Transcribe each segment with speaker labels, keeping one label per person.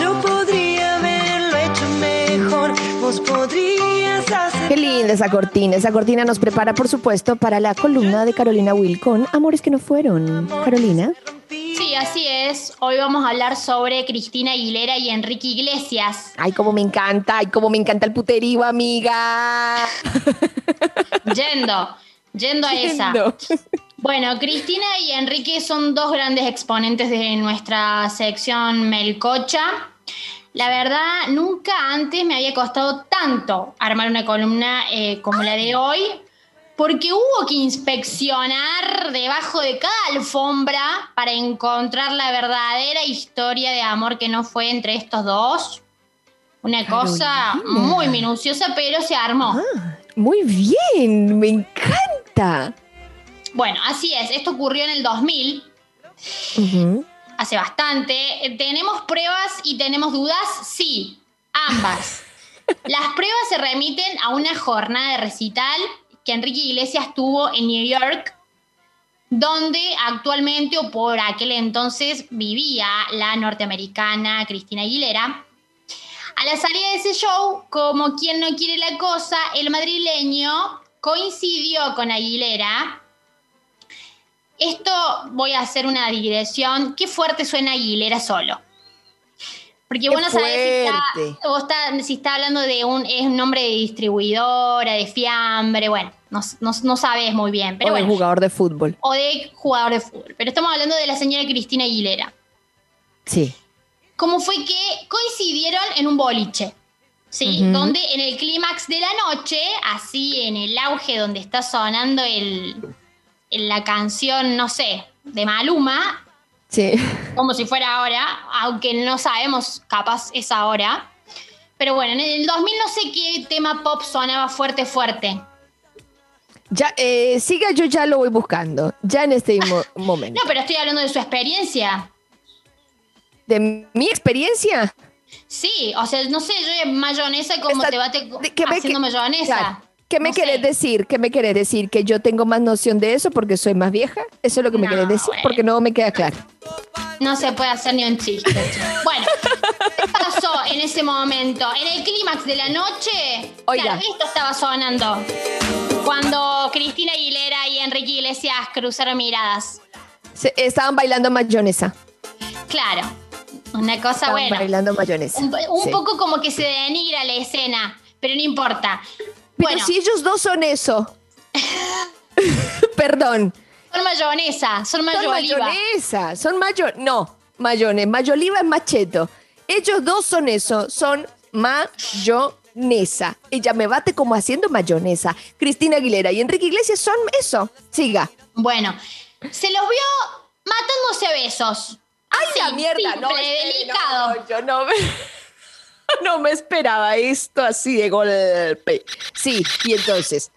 Speaker 1: Yo podría haberlo hecho mejor. Vos podrías hacer.
Speaker 2: Qué linda esa cortina. Esa cortina nos prepara, por supuesto, para la columna de Carolina Will con Amores que no fueron. Carolina.
Speaker 3: Sí, así es. Hoy vamos a hablar sobre Cristina Aguilera y Enrique Iglesias.
Speaker 2: Ay, cómo me encanta. Ay, cómo me encanta el puterío, amiga.
Speaker 3: Yendo, yendo a esa. Bueno, Cristina y Enrique son dos grandes exponentes de nuestra sección Melcocha. La verdad, nunca antes me había costado tanto armar una columna eh, como la de hoy, porque hubo que inspeccionar debajo de cada alfombra para encontrar la verdadera historia de amor que no fue entre estos dos. Una cosa
Speaker 2: Carolina.
Speaker 3: muy minuciosa, pero se armó.
Speaker 2: Ah, muy bien, me encanta.
Speaker 3: Bueno, así es, esto ocurrió en el 2000,
Speaker 2: Ujú.
Speaker 3: hace bastante. ¿Tenemos pruebas y tenemos dudas? Sí, ambas. Las pruebas se remiten a una jornada de recital que Enrique Iglesias tuvo en New York, donde actualmente o por aquel entonces vivía la norteamericana Cristina Aguilera. A la salida de ese show, como quien no quiere la cosa, el madrileño coincidió con Aguilera esto voy a hacer una digresión. Qué fuerte suena Aguilera solo. Porque vos no sabés si está,
Speaker 2: fuerte.
Speaker 3: vos está- si está hablando de un, es un nombre de distribuidora, de fiambre, bueno, no, no, no sabes muy bien. Pero
Speaker 2: o de
Speaker 3: bueno,
Speaker 2: jugador de fútbol.
Speaker 3: o de jugador de fútbol. Pero estamos hablando de la señora Cristina Aguilera.
Speaker 2: Sí.
Speaker 3: ¿Cómo fue que coincidieron en un boliche? ¿Sí? Donde en el clímax de la noche, así en el auge donde está sonando el, la canción, no sé, de Maluma,
Speaker 2: Sí.
Speaker 3: como si fuera ahora, aunque no sabemos, capaz es ahora. Pero bueno, en el 2000 no sé qué tema pop sonaba fuerte, fuerte.
Speaker 2: Ya, eh, siga, yo ya lo voy buscando. Ya en este mo- momento.
Speaker 3: No, pero estoy hablando de su experiencia.
Speaker 2: De mi experiencia.
Speaker 3: Sí, o sea, no sé, yo mayonesa, como
Speaker 2: Esta-
Speaker 3: te bate
Speaker 2: que
Speaker 3: haciendo
Speaker 2: que-
Speaker 3: mayonesa?
Speaker 2: ¿Qué me
Speaker 3: No
Speaker 2: querés
Speaker 3: sé.
Speaker 2: decir? ¿Qué me querés decir? ¿Que yo tengo más noción de eso porque soy más vieja? ¿Eso es lo que me querés decir?
Speaker 3: bueno.
Speaker 2: Porque no me queda claro.
Speaker 3: No se puede hacer ni un chiste. Bueno, ¿qué pasó en ese momento? En el clímax de la noche,
Speaker 2: Oiga.
Speaker 3: claro, esto estaba sonando. Cuando Cristina Aguilera y Enrique Iglesias cruzaron miradas.
Speaker 2: Se- estaban bailando mayonesa.
Speaker 3: Claro, una cosa
Speaker 2: Estaban
Speaker 3: buena.
Speaker 2: bailando mayonesa.
Speaker 3: Un, un
Speaker 2: Sí.
Speaker 3: poco como que se denigra la escena, pero no importa.
Speaker 2: Pero
Speaker 3: bueno,
Speaker 2: si ellos dos son eso. Perdón.
Speaker 3: son mayonesa, son
Speaker 2: Son
Speaker 3: mayoliva.
Speaker 2: mayonesa. Son mayo... No, mayones. Mayoliva es macheto. Ellos dos son eso. Son mayonesa. Ella me bate como haciendo mayonesa. Cristina Aguilera y Enrique Iglesias son eso. Siga.
Speaker 3: Bueno, se los vio matándose a besos.
Speaker 2: ¡Ay,
Speaker 3: Así,
Speaker 2: la mierda! No,
Speaker 3: simple,
Speaker 2: no,
Speaker 3: delicado.
Speaker 2: no, yo no no me esperaba esto así de golpe. Sí, y entonces.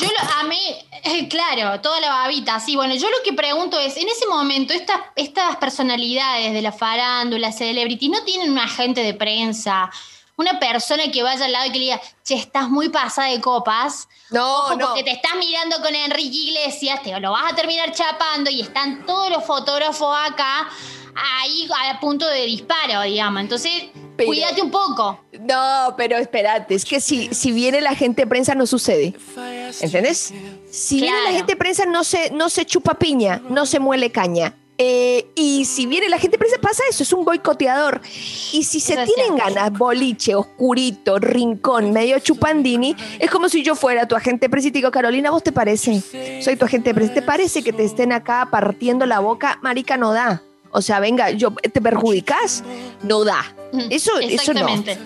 Speaker 3: Yo lo, a mí, eh, claro, toda la babita, sí. Bueno, yo lo que pregunto es, en ese momento, estas, estas personalidades de la farándula, celebrity, no tienen un agente de prensa, una persona que vaya al lado y que le diga, che, estás muy pasada de copas.
Speaker 2: No,
Speaker 3: Ojo,
Speaker 2: no.
Speaker 3: porque te estás mirando con Enrique Iglesias, te lo vas a terminar chapando y están todos los fotógrafos acá, ahí a punto de disparo, digamos. Entonces,
Speaker 2: Pero-
Speaker 3: cuídate un poco.
Speaker 2: No, pero espérate, es que si, si viene la gente de prensa no sucede. ¿Entendés? Si viene la gente de prensa no se, no se chupa piña, no se muele caña. Eh, y si viene la gente de prensa pasa eso, es un boicoteador. Y si se tienen ganas, boliche, oscurito, rincón, medio chupandini, es como si yo fuera tu agente te digo, Carolina, ¿vos te parece? Soy tu agente de prensa, ¿te parece que te estén acá partiendo la boca? Marica, no da. O sea, venga, yo, ¿te perjudicas? No da.
Speaker 3: Mm,
Speaker 2: Eso, eso no.
Speaker 3: Exactamente.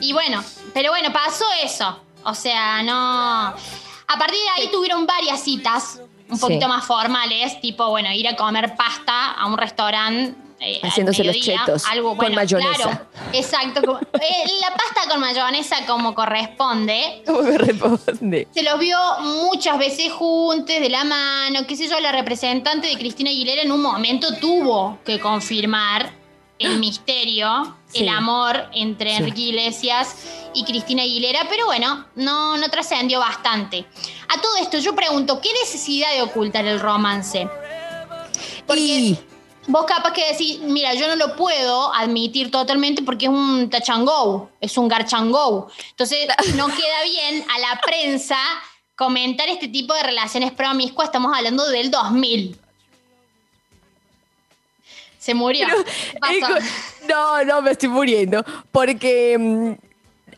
Speaker 3: Y bueno, pero bueno, pasó eso. O sea, no. A partir de ahí tuvieron varias citas un
Speaker 2: Sí.
Speaker 3: poquito más formales, tipo, bueno, ir a comer pasta a un restaurante. eh,
Speaker 2: Haciéndose los chetos
Speaker 3: algo
Speaker 2: con
Speaker 3: bueno,
Speaker 2: mayonesa.
Speaker 3: Claro, exacto. como- eh, la pasta con mayonesa como corresponde.
Speaker 2: ¿Cómo me responde?
Speaker 3: Se los vio muchas veces juntos, de la mano, qué sé yo, la representante de Cristina Aguilera en un momento tuvo que confirmar el misterio,
Speaker 2: Sí.
Speaker 3: el amor entre. Enrique Iglesias y Cristina Aguilera, pero bueno, no, no trascendió bastante. A todo esto yo pregunto, ¿qué necesidad de ocultar el romance? Porque
Speaker 2: Y
Speaker 3: vos capaz que decís, mira, yo no lo puedo admitir totalmente porque es un tachangou, es un garchangou. Entonces no queda bien a la prensa comentar este tipo de relaciones promiscuas, estamos hablando del 2000. Se murió.
Speaker 2: No, no, me estoy muriendo. Porque mm,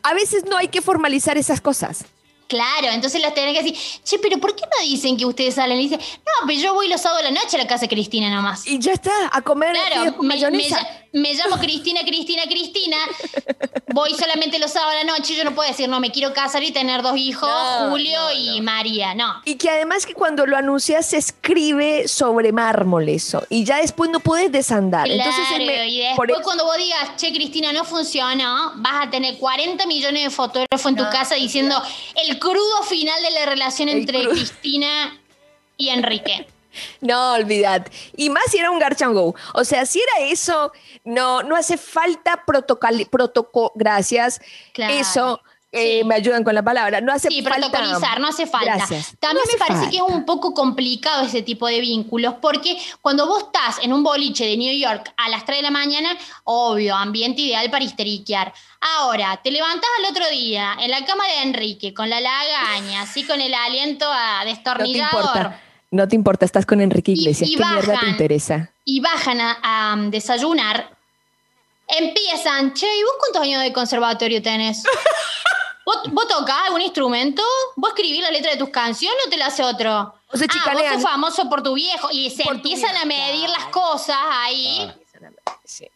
Speaker 2: a veces no hay que formalizar esas cosas.
Speaker 3: Claro, entonces las tienen que decir, che, pero ¿por qué no dicen que ustedes salen? Y dicen, no, pero yo voy los sábados de la noche a la casa de Cristina nomás.
Speaker 2: Y ya está, a comer
Speaker 3: Claro, me,
Speaker 2: mayonesa.
Speaker 3: Me llamo Cristina, Cristina, Cristina. Voy solamente los sábados de la noche. Yo no puedo decir, no, me quiero casar y tener dos hijos,
Speaker 2: No,
Speaker 3: Julio
Speaker 2: no,
Speaker 3: y María. No.
Speaker 2: Y que además que cuando lo anuncias se escribe sobre mármol eso. Y ya después no puedes desandar.
Speaker 3: Claro,
Speaker 2: Entonces, me-
Speaker 3: y después
Speaker 2: por eso-
Speaker 3: cuando vos digas, che, Cristina, no funcionó, vas a tener 40 millones de fotógrafos en tu casa diciendo el crudo final de la relación
Speaker 2: El
Speaker 3: entre
Speaker 2: crudo.
Speaker 3: Cristina y Enrique.
Speaker 2: No, olvidad. Y más si era un Garchango. O sea, si era eso, no, no hace falta protocol, protocolo, gracias.
Speaker 3: Claro.
Speaker 2: Eso, eh,
Speaker 3: Sí.
Speaker 2: me ayudan con la palabra. No hace
Speaker 3: Sí,
Speaker 2: falta.
Speaker 3: protocolizar, no hace falta.
Speaker 2: Gracias.
Speaker 3: También
Speaker 2: No
Speaker 3: me parece que es un poco complicado ese tipo de vínculos, porque cuando vos estás en un boliche de New York a las 3 de la mañana, obvio, ambiente ideal para histeriquear. Ahora, te levantás al otro día en la cama de Enrique, con la lagaña, así con el aliento a
Speaker 2: No te
Speaker 3: destornillador.
Speaker 2: importa. No te importa, estás con Enrique Iglesias.
Speaker 3: y
Speaker 2: ¿Qué mierda te interesa?
Speaker 3: y bajan a, a, um, desayunar, empiezan, che, ¿y vos cuántos años de conservatorio tenés? ¿Vos, vos tocás algún instrumento? ¿Vos escribís la letra de tus canciones o te la hace otro?
Speaker 2: O se
Speaker 3: ah, vos sos famoso por tu viejo. Y se
Speaker 2: Por tu
Speaker 3: empiezan a medir las cosas ahí.
Speaker 2: Sí.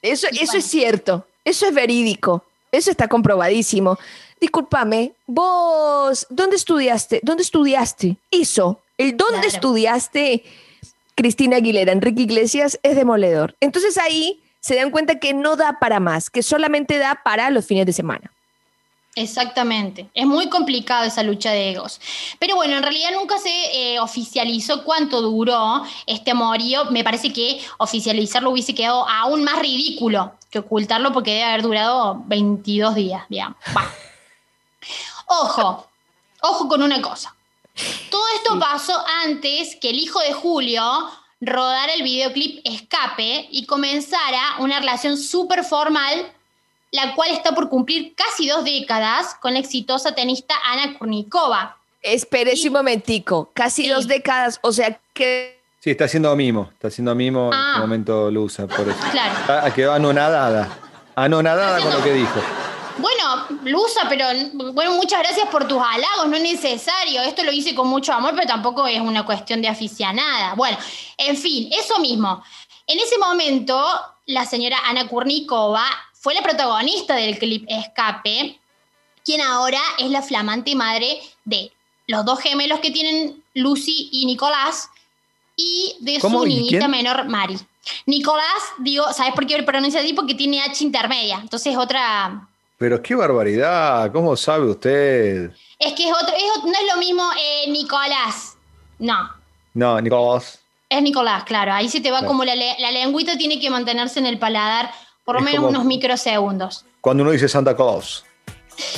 Speaker 2: Eso,
Speaker 3: Y
Speaker 2: eso
Speaker 3: bueno.
Speaker 2: es cierto. Eso es verídico. Eso está comprobadísimo. Discúlpame, vos, ¿dónde estudiaste? ¿Dónde estudiaste? Eso. El dónde
Speaker 3: Claro.
Speaker 2: estudiaste Cristina Aguilera, Enrique Iglesias, es demoledor. Entonces ahí se dan cuenta que no da para más, que solamente da para los fines de semana.
Speaker 3: Exactamente. Es muy complicado esa lucha de egos. Pero bueno, en realidad nunca se eh, oficializó cuánto duró este amorío. Me parece que oficializarlo hubiese quedado aún más ridículo que ocultarlo porque debe haber durado 22 días, digamos. Va. Ojo, ojo con una cosa. Todo esto pasó antes que el hijo de Julio rodara el videoclip Escape y comenzara una relación súper formal la cual está por cumplir casi dos décadas con la exitosa tenista Ana Kurnikova.
Speaker 2: Espérese
Speaker 3: Y-
Speaker 2: un momentico, casi
Speaker 3: Sí.
Speaker 2: dos décadas, o sea que
Speaker 4: Sí, está haciendo mimo. Está haciendo mimo en
Speaker 3: Ah.
Speaker 4: este momento Lusa, por eso.
Speaker 3: Claro.
Speaker 4: Está- quedó anonadada. Anonadada con lo que dijo.
Speaker 3: Bueno, Lusa, pero bueno, muchas gracias por tus halagos, no es necesario. Esto lo hice con mucho amor, pero tampoco es una cuestión de aficionada. Bueno, en fin, eso mismo. En ese momento, la señora Ana Kurnikova fue la protagonista del clip Escape, quien ahora es la flamante madre de los dos gemelos que tienen Lucy y Nicolás y de
Speaker 4: ¿Cómo?
Speaker 3: su
Speaker 4: ¿Y
Speaker 3: niñita menor Mari. Nicolás, digo, ¿sabes por qué lo pronuncia así? Porque tiene H intermedia. Entonces otra.
Speaker 4: Pero qué barbaridad. ¿Cómo sabe usted?
Speaker 3: Es que es otro. es no es lo mismo eh, Nicolás. No.
Speaker 4: No, Nicolás.
Speaker 3: Es Nicolás, claro. Ahí se te va
Speaker 4: Claro.
Speaker 3: como la, la lengüita tiene que mantenerse en el paladar por lo menos
Speaker 4: como-
Speaker 3: unos microsegundos.
Speaker 4: Cuando uno dice Santa Claus.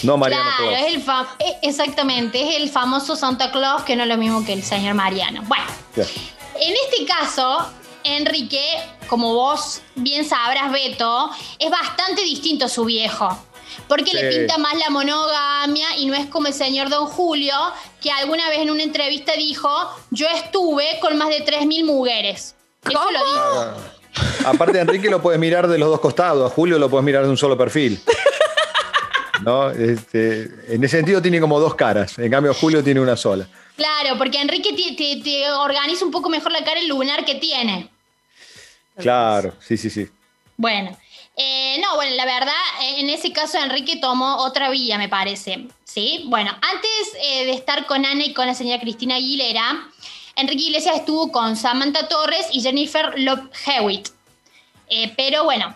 Speaker 4: No Mariano
Speaker 3: claro,
Speaker 4: Claus.
Speaker 3: es el fam- exactamente, es el famoso Santa Claus que no es lo mismo que el señor Mariano. Bueno. En este caso, Enrique, como vos bien sabrás, Beto, es bastante distinto a su viejo. Porque le pinta más la monogamia y no es como el señor Don Julio, que alguna vez en una entrevista dijo, yo estuve con más de 3.000 mujeres. Eso lo dijo.
Speaker 4: Ah. Aparte, a Enrique lo puedes mirar de los dos costados. A Julio lo puedes mirar de un solo perfil. ¿No? Este, en ese sentido tiene como dos caras. En cambio, Julio tiene una sola.
Speaker 3: Claro, porque Enrique te, te- te organiza un poco mejor la cara el lunar que tiene.
Speaker 4: Claro, sí, sí, sí.
Speaker 3: Bueno, eh, no, bueno, la verdad, eh, en ese caso Enrique tomó otra vía, me parece. ¿Sí? Bueno, antes eh, de estar con Ana y con la señora Cristina Aguilera, Enrique Iglesias estuvo con Samantha Torres y Jennifer Love Hewitt. Pero bueno,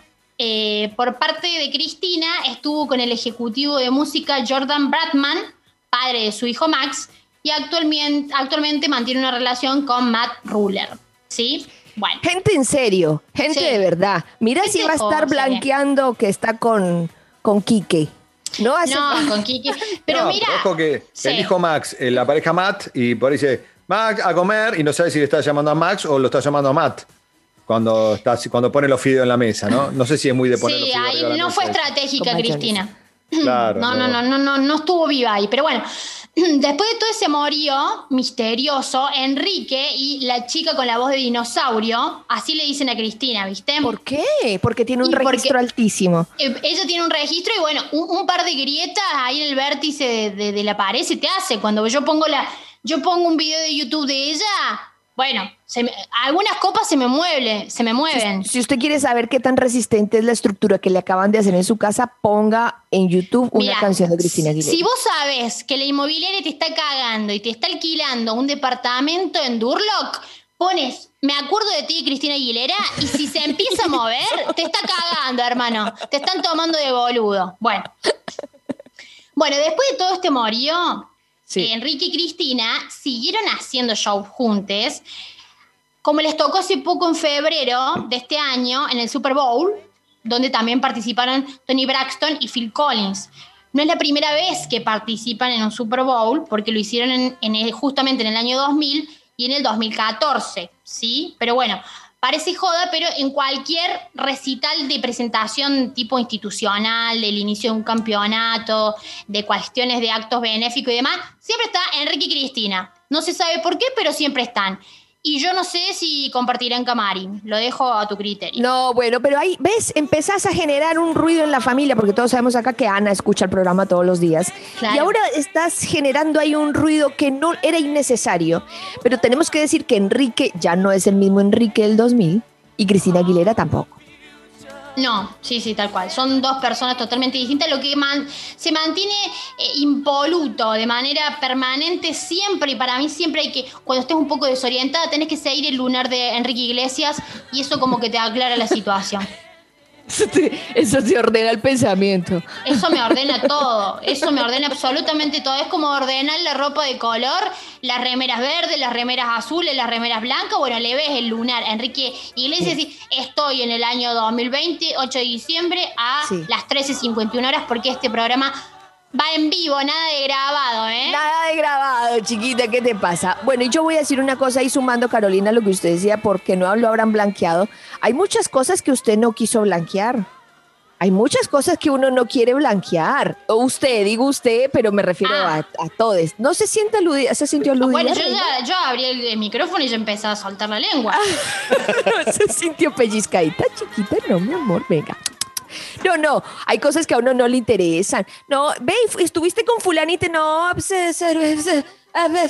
Speaker 3: por parte de Cristina estuvo con el ejecutivo de música Jordan Bradman, padre de su hijo Max, y actualmente, actualmente mantiene una relación con Matt Ruler. ¿Sí? Bueno.
Speaker 2: Gente en serio, gente
Speaker 3: Sí.
Speaker 2: de verdad. Mira
Speaker 3: Gente
Speaker 2: si va a estar blanqueando que está con, con Quique. No hace
Speaker 3: No, con Kiki. Pero
Speaker 4: No,
Speaker 3: mira.
Speaker 4: ojo que
Speaker 3: Sí.
Speaker 4: el hijo Max, eh, la pareja Matt, y por ahí dice, Max, a comer, y no sabe si le está llamando a Max o lo está llamando a Matt. cuando, está, cuando pone los fideos en la mesa, ¿no? No sé si es muy de poner los
Speaker 3: Sí,
Speaker 4: fideos
Speaker 3: ahí
Speaker 4: la
Speaker 3: no fue estratégica. Cristina.
Speaker 4: Claro,
Speaker 3: No, no, no, no, no, no estuvo viva ahí. Pero bueno, después de todo ese morío misterioso, Enrique y la chica con la voz de dinosaurio, así le dicen a Cristina, ¿viste?
Speaker 2: ¿Por qué? Porque tiene un
Speaker 3: Y
Speaker 2: registro altísimo.
Speaker 3: Eh, Ella tiene un registro y bueno, un, un par de grietas ahí en el vértice de, de- de la pared se te hace. Cuando yo pongo la, yo pongo un video de YouTube de ella, bueno, se me- algunas copas se me mueven, se me mueven.
Speaker 2: Si usted quiere saber qué tan resistente es la estructura que le acaban de hacer en su casa, ponga en YouTube una canción de Cristina Aguilera.
Speaker 3: Si vos sabés que la inmobiliaria te está cagando y te está alquilando un departamento en Durlock, pones, me acuerdo de ti, Cristina Aguilera, y si se empieza a mover, te está cagando, hermano. Te están tomando de boludo. Bueno. Bueno, después de todo este morío, Eh, Enrique y Cristina siguieron haciendo shows juntos. Como les tocó hace poco en febrero de este año en el Super Bowl, donde también participaron Tony Braxton y Phil Collins. No es la primera vez que participan en un Super Bowl, porque lo hicieron en- justamente en el año 2000 y en el 2014, ¿sí? Pero bueno, parece joda, pero en cualquier recital de presentación tipo institucional, del inicio de un campeonato, de cuestiones de actos benéficos y demás, siempre está Enrique y Cristina. No se sabe por qué, pero siempre están. Y yo no sé si compartirán camarín. Lo dejo a tu criterio.
Speaker 2: No, bueno, pero ahí, ¿ves? Empezás a generar un ruido en la familia, porque todos sabemos acá que Ana escucha el programa todos los días.
Speaker 3: Claro.
Speaker 2: Y ahora estás generando ahí un ruido que no era innecesario. Pero tenemos que decir que Enrique ya no es el mismo Enrique del 2000 y Cristina Aguilera tampoco.
Speaker 3: No, sí, sí, tal cual. Son dos personas totalmente distintas. Lo que man- se mantiene eh, impoluto de manera permanente siempre, y para mí siempre hay que, cuando estés un poco desorientada, tenés que seguir el lunar de Enrique Iglesias y eso como que te aclara la situación.
Speaker 2: Eso te, eso te ordena el pensamiento.
Speaker 3: Eso me ordena todo, eso me ordena absolutamente todo. Es como ordenar la ropa de color, las remeras verdes, las remeras azules, las remeras blancas. Bueno, le ves el lunar. Enrique Iglesias dice, estoy en el año 2020, 8 de diciembre, a
Speaker 2: Sí.
Speaker 3: las 13.51 horas, porque este programa va en vivo, nada de grabado, ¿eh?
Speaker 2: Nada de grabado, chiquita, ¿qué te pasa? Bueno, y yo voy a decir una cosa ahí sumando, Carolina, lo que usted decía, porque no lo habrán blanqueado. Hay muchas cosas que usted no quiso blanquear. Hay muchas cosas que uno no quiere blanquear. O usted, digo usted, pero me refiero
Speaker 3: Ah.
Speaker 2: a, a todos. ¿No se siente aludida? ¿Se sintió aludida?
Speaker 3: Bueno, yo, ya, yo abrí el, el micrófono y ya empecé a soltar la lengua.
Speaker 2: se sintió pellizcadita, chiquita. No, mi amor, venga. No, no, hay cosas que a uno no le interesan. No, ve, estuviste con fulanita, no, a ver,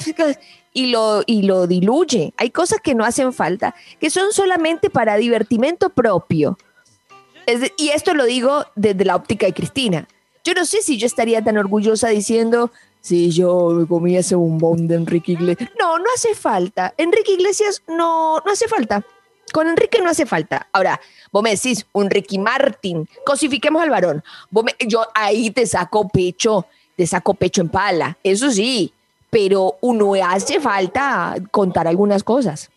Speaker 2: y lo, y lo diluye. Hay cosas que no hacen falta, que son solamente para divertimento propio. Y esto lo digo desde la óptica de Cristina. Yo no sé si yo estaría tan orgullosa diciendo, si yo me comí ese bombón de Enrique Iglesias. No, no hace falta. Enrique Iglesias no, no hace falta. Con Enrique no hace falta. Ahora, vos me decís, un Ricky Martin, cosifiquemos al varón. Vos me- yo ahí te saco pecho, te saco pecho en pala, eso sí, pero uno hace falta contar algunas cosas.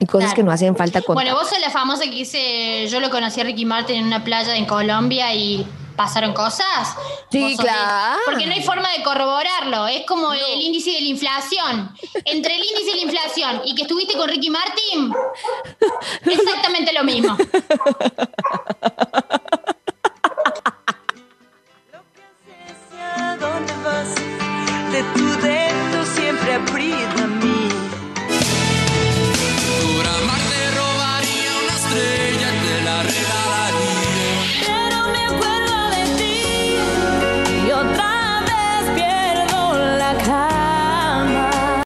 Speaker 2: Y cosas
Speaker 3: Claro.
Speaker 2: que no hacen falta contar.
Speaker 3: Bueno, vos sos la famosa que dice, yo lo conocí a Ricky Martin en una playa en Colombia y pasaron cosas.
Speaker 2: Sí, claro.
Speaker 3: porque no hay forma de corroborarlo, es como el índice de la inflación. Entre el índice de la inflación y que estuviste con Ricky Martin, lo mismo.